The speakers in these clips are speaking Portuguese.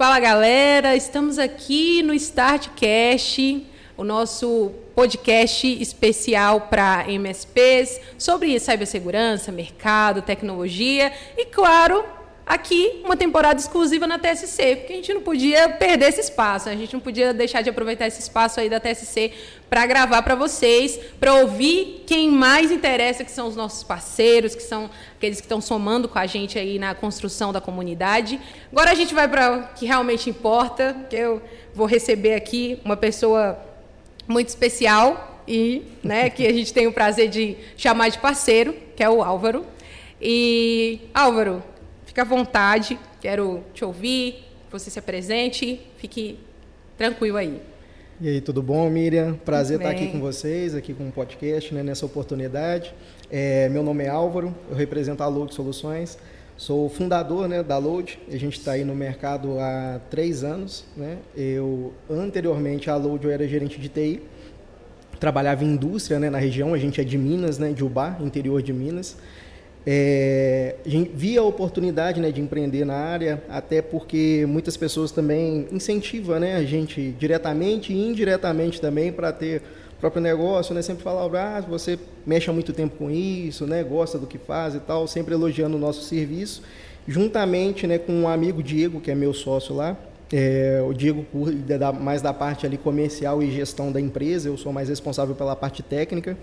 Fala galera, estamos aqui no Startcast, o nosso podcast especial para MSPs sobre cibersegurança, mercado, tecnologia e, claro, aqui uma temporada exclusiva na TSC, porque a gente não podia perder esse espaço, a gente não podia deixar de aproveitar esse espaço aí da TSC para gravar para vocês, para ouvir quem mais interessa, que são os nossos parceiros, que são aqueles que estão somando com a gente aí na construção da comunidade. Agora a gente vai para o que realmente importa, que eu vou receber aqui uma pessoa muito especial e, né, que a gente tem o prazer de chamar de parceiro, que é o Álvaro. E Álvaro, Fique à vontade, quero te ouvir, você se apresente, fique tranquilo aí. E aí, tudo bom, Miriam? Prazer estar aqui com vocês, aqui com o podcast, né, nessa oportunidade. É, meu nome é Álvaro, eu represento a Load Soluções, sou fundador né, da Load, a gente está aí no mercado há três anos. Né? Eu, anteriormente à Load, eu era gerente de TI, trabalhava em indústria né, na região, a gente é de Minas, né, de Ubá, interior de Minas. É, vi a oportunidade né, de empreender na área, até porque muitas pessoas também incentivam né, a gente diretamente e indiretamente também para ter próprio negócio, né? Sempre falavam, ah, você mexe há muito tempo com isso, né? Gosta do que faz e tal, sempre elogiando o nosso serviço. Juntamente né, com um amigo Diego, que é meu sócio lá, é, o Diego mais da parte ali comercial e gestão da empresa, eu sou mais responsável pela parte técnica.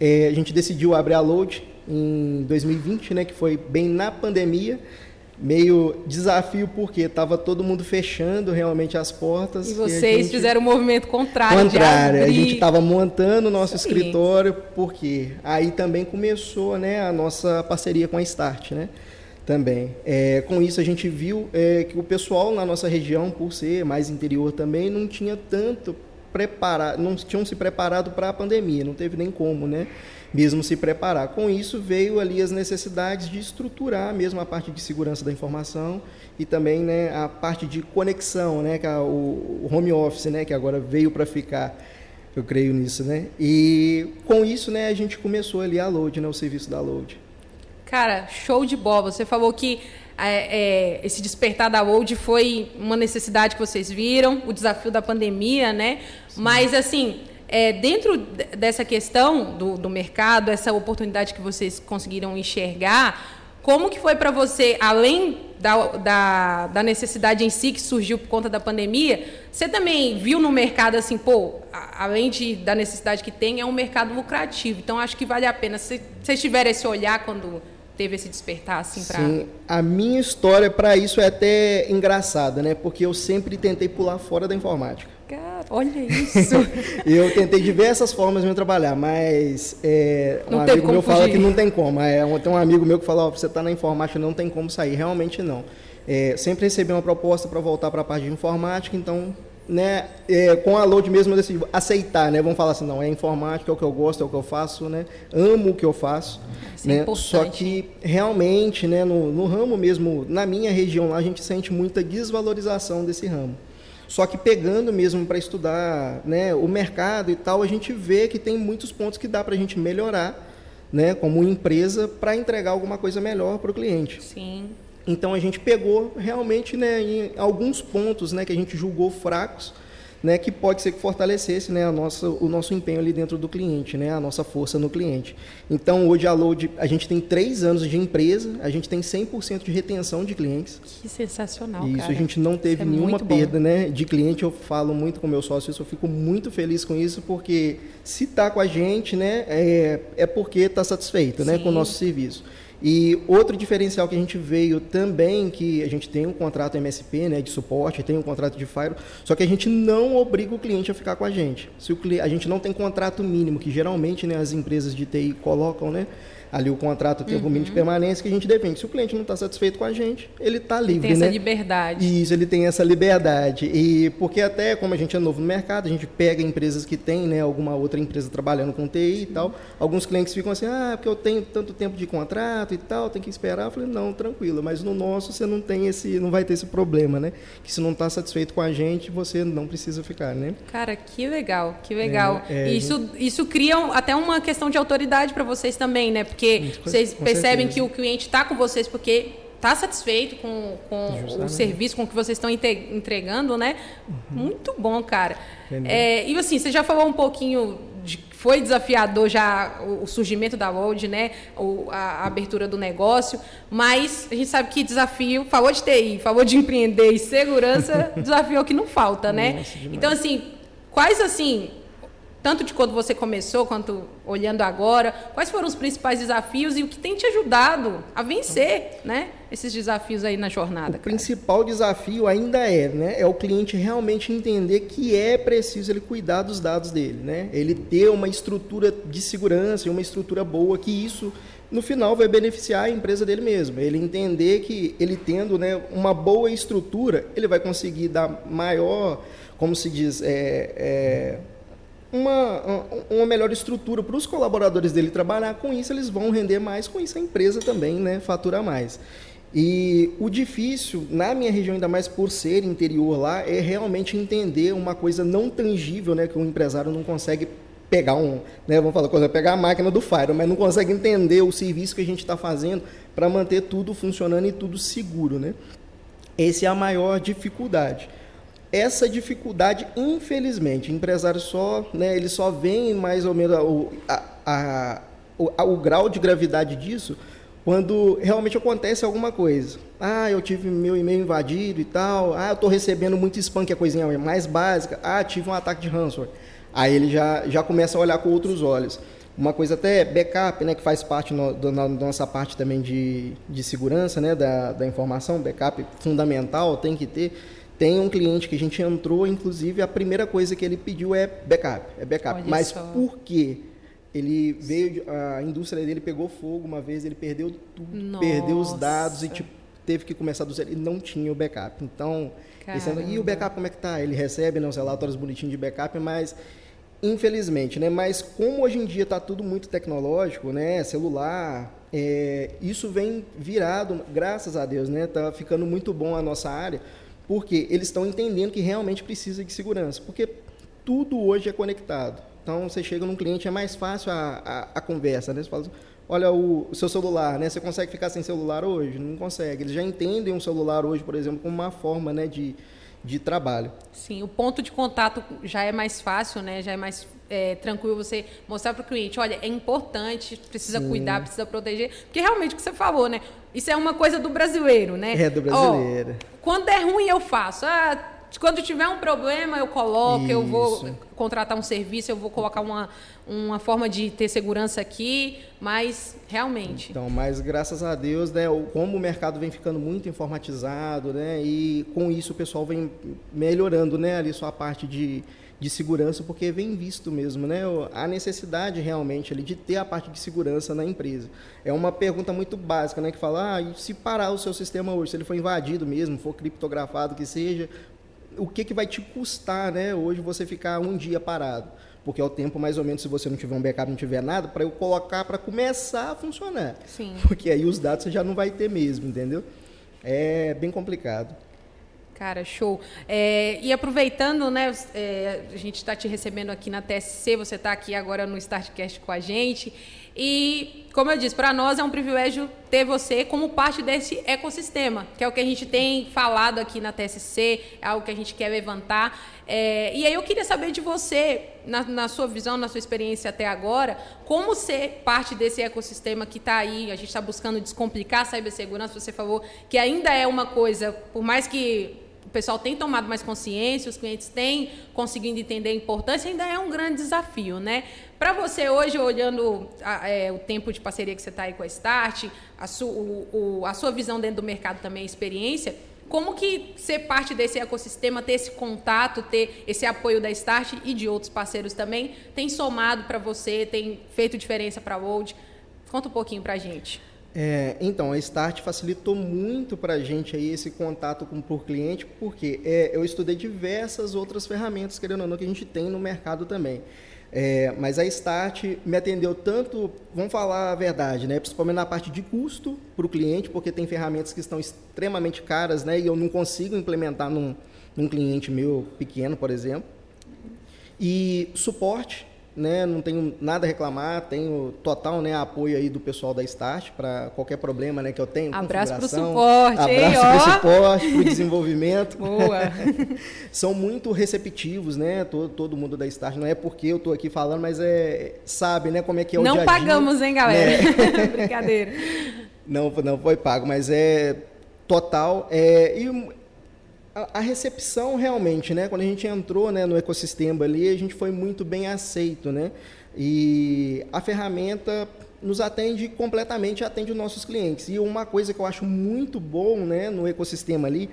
É, a gente decidiu abrir a Load em 2020, né, que foi bem na pandemia, meio desafio porque estava todo mundo fechando realmente as portas. E vocês e fizeram o um movimento contrário. Contrário, a gente estava montando o nosso Isso escritório aí. porque aí também começou, né, a nossa parceria com a Start, né? Também. É, com isso a gente viu é, que o pessoal na nossa região, por ser mais interior também, não tinha tanto preparado, não tinham se preparado para a pandemia, não teve nem como, né? Mesmo se preparar. Com isso veio ali as necessidades de estruturar mesmo a parte de segurança da informação e também, né, a parte de conexão, né, que é o home office, né, que agora veio para ficar. Eu creio nisso, né? E com isso, né, a gente começou ali a Load, né, o serviço da Load. Cara, show de bola. Você falou que é, é, esse despertar da World foi uma necessidade que vocês viram, o desafio da pandemia, né? Sim. Mas, assim, é, dentro dessa questão do, do mercado, essa oportunidade que vocês conseguiram enxergar, como que foi para você, além da, da, da, necessidade em si que surgiu por conta da pandemia, você também viu no mercado assim, pô, além de, da necessidade que tem, é um mercado lucrativo. Então, acho que vale a pena. Se vocês tiverem esse olhar quando teve esse despertar assim para Sim, a minha história para isso é até engraçada, né? Porque eu sempre tentei pular fora da informática. Cara, olha isso. eu tentei diversas formas de trabalhar, mas é, um amigo meu fala que não tem como. É, tem um amigo meu que fala, oh, você está na informática, não tem como sair. Realmente não. É, sempre recebi uma proposta para voltar para a parte de informática, então né, é, com a Load mesmo eu decidi aceitar, né? Vamos falar assim, não, é informática, é o que eu gosto, é o que eu faço, né? Amo o que eu faço. Isso é né? É Só que realmente, né, no, no ramo mesmo, na minha região lá, a gente sente muita desvalorização desse ramo. Só que pegando mesmo para estudar né, o mercado e tal, a gente vê que tem muitos pontos que dá para a gente melhorar, né, como empresa, para entregar alguma coisa melhor para o cliente. Sim. Então a gente pegou realmente né, em alguns pontos né, que a gente julgou fracos, né, que pode ser que fortalecesse né, a nossa, o nosso empenho ali dentro do cliente, né, a nossa força no cliente. Então hoje a Load, a gente tem três anos de empresa, a gente tem 100% de retenção de clientes. Que sensacional, Isso, cara. a gente não teve é nenhuma perda né, de cliente, eu falo muito com meu sócio, eu fico muito feliz com isso, porque se está com a gente, né, é, é porque está satisfeito né, com o nosso serviço. E outro diferencial que a gente veio também, que a gente tem um contrato MSP, né, de suporte, tem um contrato de Fire, só que a gente não obriga o cliente a ficar com a gente. Se o cliente, a gente não tem contrato mínimo, que geralmente né, as empresas de TI colocam, né? ali o contrato tem uhum. o mínimo de permanência que a gente defende. Se o cliente não está satisfeito com a gente, ele está livre. Ele tem né? essa liberdade. Isso, ele tem essa liberdade. E porque até como a gente é novo no mercado, a gente pega empresas que têm né, alguma outra empresa trabalhando com TI Sim. e tal. Alguns clientes ficam assim, ah, porque eu tenho tanto tempo de contrato e tal, tem que esperar. Eu falei, não, tranquilo, mas no nosso você não tem esse, não vai ter esse problema, né? Que se não está satisfeito com a gente, você não precisa ficar, né? Cara, que legal, que legal. É, é, isso, isso cria até uma questão de autoridade para vocês também, né? Porque vocês percebem certeza. que o cliente está com vocês porque está satisfeito com, com o serviço, com o que vocês estão entregando, né? Uhum. Muito bom, cara. É, e assim, você já falou um pouquinho foi desafiador já o, surgimento da World, né? A, abertura do negócio, mas a gente sabe que desafio, falou de TI, falou de empreender e segurança, desafio é o que não falta, né? Nossa, então, assim, quais assim tanto de quando você começou quanto olhando agora, quais foram os principais desafios e o que tem te ajudado a vencer, né, esses desafios aí na jornada? O cara? principal desafio ainda é, né, é o cliente realmente entender que é preciso ele cuidar dos dados dele, né? Ele ter uma estrutura de segurança e uma estrutura boa que isso no final vai beneficiar a empresa dele mesmo. Ele entender que ele tendo, né, uma boa estrutura, ele vai conseguir dar maior, como se diz, é, é uma, uma melhor estrutura para os colaboradores dele trabalhar. Com isso, eles vão render mais, com isso, a empresa também né, fatura mais. E o difícil, na minha região, ainda mais por ser interior lá, é realmente entender uma coisa não tangível, né, que o empresário não consegue pegar um, né, vamos falar coisa, pegar a máquina do Fire, mas não consegue entender o serviço que a gente está fazendo para manter tudo funcionando e tudo seguro, né? Essa é a maior dificuldade essa dificuldade, infelizmente, empresário só, né, ele só vem mais ou menos o, a, a, o, a, o grau de gravidade disso quando realmente acontece alguma coisa. Ah, eu tive meu e-mail invadido e tal. Ah, eu estou recebendo muito spam, que é a coisinha mais básica. Ah, tive um ataque de ransomware. Aí ele já, já começa a olhar com outros olhos. Uma coisa até backup, né, que faz parte da nossa parte também de, de segurança né, da, da informação, backup fundamental, tem que ter tem um cliente que a gente entrou, inclusive, a primeira coisa que ele pediu é backup. É backup. Olha Mas só. por quê? Ele veio, a indústria dele pegou fogo uma vez, ele perdeu tudo, Nossa. perdeu os dados e tipo, teve que começar do zero. Ele não tinha o backup. Então, esse, e o backup como é que tá? Ele recebe né, os relatórios bonitinhos de backup, mas infelizmente, né? Mas como hoje em dia está tudo muito tecnológico, né? Celular, é, isso vem virado, graças a Deus, né? Tá ficando muito bom a nossa área porque eles estão entendendo que realmente precisa de segurança. Porque tudo hoje é conectado. Então, você chega num cliente, é mais fácil a, a, a conversa. Né? Você fala, olha o, o, seu celular, né? Você consegue ficar sem celular hoje? Não consegue. Eles já entendem um celular hoje, por exemplo, como uma forma né, de, de trabalho. Sim, o ponto de contato já é mais fácil, né? Já é mais é, tranquilo você mostrar para o cliente, olha, é importante, precisa Sim. cuidar, precisa proteger, porque realmente o que você falou, né? Isso é uma coisa do brasileiro, né? É do brasileiro. Oh, quando é ruim eu faço. Ah, quando tiver um problema eu coloco, Isso. eu vou contratar um serviço, eu vou colocar uma, uma forma de ter segurança aqui, mas realmente. Então, mas graças a Deus, né, como o mercado vem ficando muito informatizado, né, e com isso o pessoal vem melhorando, né, ali sua parte de de segurança, porque vem visto mesmo, né? A necessidade realmente ali de ter a parte de segurança na empresa. É uma pergunta muito básica, né? Que fala, ah, e se parar o seu sistema hoje, se ele for invadido mesmo, for criptografado, que seja, o que, que vai te custar, né? Hoje você ficar um dia parado. Porque é o tempo, mais ou menos, se você não tiver um backup, não tiver nada, para eu colocar para começar a funcionar. Sim. Porque aí os dados você já não vai ter mesmo, entendeu? É bem complicado. Cara, show. É, e aproveitando, né, é, a gente está te recebendo aqui na TSC, você está aqui agora no Startcast com a gente. E, como eu disse, para nós é um privilégio ter você como parte desse ecossistema, que é o que a gente tem falado aqui na TSC, é algo que a gente quer levantar. É, e aí eu queria saber de você, na, na, sua visão, na sua experiência até agora, como ser parte desse ecossistema que está aí, a gente está buscando descomplicar a cibersegurança, você falou que ainda é uma coisa, por mais que o pessoal tem tomado mais consciência, os clientes têm conseguindo entender a importância, ainda é um grande desafio, né? Para você hoje, olhando a, é, o tempo de parceria que você está aí com a Start, a, su, o, o, a sua visão dentro do mercado também, a experiência, como que ser parte desse ecossistema, ter esse contato, ter esse apoio da Start e de outros parceiros também, tem somado para você, tem feito diferença para a World? Conta um pouquinho para a gente. É, então, a Start facilitou muito para a gente aí esse contato com por cliente, porque é, eu estudei diversas outras ferramentas, querendo ou não, que a gente tem no mercado também. É, mas a Start me atendeu tanto, vamos falar a verdade, né? principalmente na parte de custo para o cliente, porque tem ferramentas que estão extremamente caras né? e eu não consigo implementar num, num cliente meu pequeno, por exemplo. E suporte, né? Não tenho nada a reclamar, tenho total, né, apoio aí do pessoal da Start para qualquer problema, né, que eu tenho. Abraço para o suporte, abraço para o suporte, para o desenvolvimento. Boa. São muito receptivos, né? Todo, todo mundo da Start. Não é porque eu estou aqui falando, mas é sabe, né, como é que é o Não dia -dia, pagamos, hein, galera? Né? Brincadeira. Não, não foi pago, mas é total. É, e a, recepção realmente, né? Quando a gente entrou né, no ecossistema ali, a gente foi muito bem aceito, né? E a ferramenta nos atende completamente, atende os nossos clientes. E uma coisa que eu acho muito bom né, no ecossistema ali,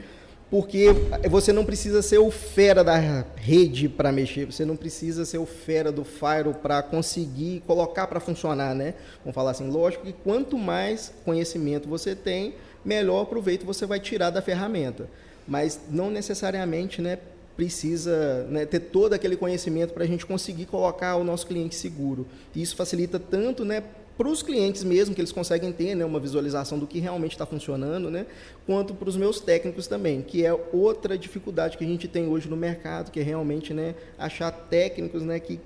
porque você não precisa ser o fera da rede para mexer, você não precisa ser o fera do Fire para conseguir colocar para funcionar, né? Vamos falar assim, lógico que quanto mais conhecimento você tem, melhor proveito você vai tirar da ferramenta mas não necessariamente né, precisa né, ter todo aquele conhecimento para a gente conseguir colocar o nosso cliente seguro. Isso facilita tanto né, para os clientes mesmo, que eles conseguem ter né, uma visualização do que realmente está funcionando, né, quanto para os meus técnicos também, que é outra dificuldade que a gente tem hoje no mercado, que é realmente né, achar técnicos né, que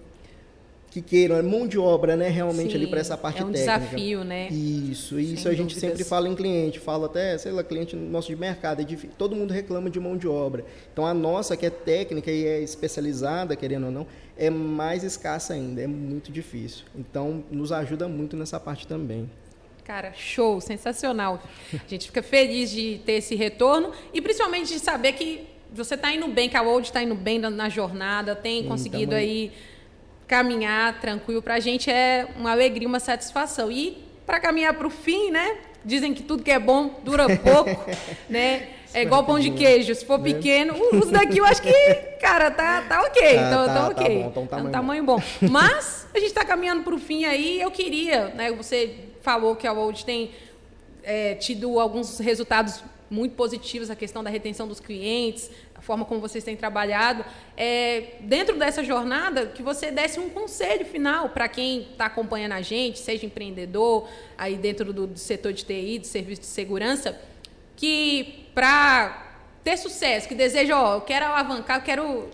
que queiram, é mão de obra, né, realmente Sim, ali para essa parte técnica. É um técnica. desafio, né? Isso, isso Sem a gente sempre fala em cliente, fala até, sei lá, cliente nosso de mercado, é difícil, todo mundo reclama de mão de obra. Então a nossa, que é técnica e é especializada, querendo ou não, é mais escassa ainda, é muito difícil. Então nos ajuda muito nessa parte também. Cara, show, sensacional. A gente fica feliz de ter esse retorno e principalmente de saber que você está indo bem, que a Old está indo bem na jornada, tem conseguido aí caminhar tranquilo para a gente é uma alegria, uma satisfação. E para caminhar para o fim, né? Dizem que tudo que é bom dura pouco, né? É igual pão de queijo. Se for né? pequeno, os daqui eu acho que, cara, tá, tá ok. Tá, então, tá, tá ok. Tá bom, então, tamanho, um tamanho bom. bom. Mas a gente está caminhando para o fim aí. Eu queria, né? Você falou que a World tem é, tido alguns resultados muito positivos, a questão da retenção dos clientes, a forma como vocês têm trabalhado. É, dentro dessa jornada, que você desse um conselho final para quem está acompanhando a gente, seja empreendedor, aí dentro do, do setor de TI, do serviço de segurança, que para ter sucesso, que deseja, ó, eu quero alavancar, eu quero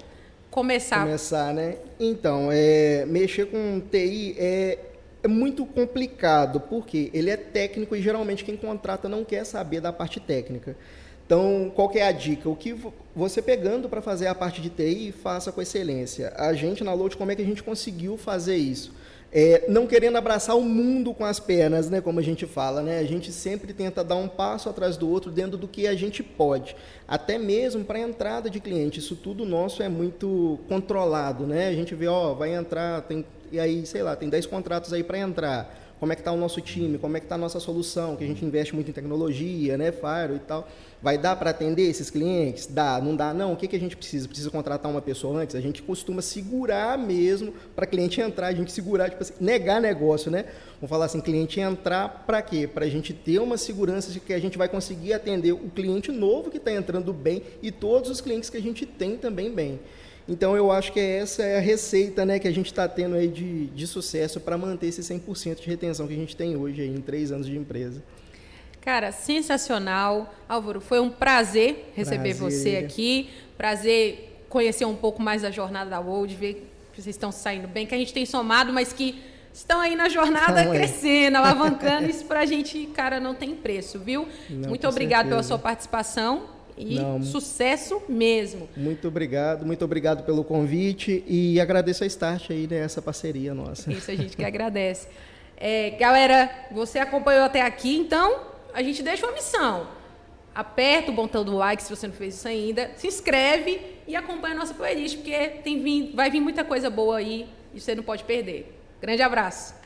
começar. Começar, né? Então, é, mexer com TI é, é muito complicado, porque ele é técnico e geralmente quem contrata não quer saber da parte técnica. Então, qual é a dica? O que você pegando para fazer a parte de TI, faça com excelência. A gente na Load, como é que a gente conseguiu fazer isso? É, não querendo abraçar o mundo com as pernas, né, como a gente fala, né? A gente sempre tenta dar um passo atrás do outro dentro do que a gente pode, até mesmo para a entrada de cliente. Isso tudo nosso é muito controlado, né? A gente vê, ó, vai entrar, tem e aí, sei lá, tem 10 contratos aí para entrar como é que está o nosso time, como é que está a nossa solução, que a gente investe muito em tecnologia, né, Fire e tal. Vai dar para atender esses clientes? Dá, não dá, não. O que, que a gente precisa? Precisa contratar uma pessoa antes? A gente costuma segurar mesmo para cliente entrar, a gente segurar, tipo assim, negar negócio, né? Vamos falar assim, cliente entrar para quê? Para a gente ter uma segurança de que a gente vai conseguir atender o cliente novo que está entrando bem e todos os clientes que a gente tem também bem. Então eu acho que essa é a receita né, que a gente está tendo aí de, de sucesso para manter esse 100% de retenção que a gente tem hoje aí, em três anos de empresa. Cara, sensacional. Álvaro, foi um prazer receber prazer. você aqui. Prazer conhecer um pouco mais da jornada da World, ver que vocês estão saindo bem, que a gente tem somado, mas que estão aí na jornada então, crescendo, alavancando. Isso para a gente, cara, não tem preço, viu? Não, Muito obrigado certeza. pela sua participação. E Não. sucesso mesmo. Muito obrigado, muito obrigado pelo convite e agradeço a Start aí nessa né, parceria nossa. Isso a gente que agradece. É, galera, você acompanhou até aqui, então a gente deixa uma missão. Aperta o botão do like se você não fez isso ainda, se inscreve e acompanha a nossa playlist, porque tem, vai vir muita coisa boa aí e você não pode perder. Grande abraço.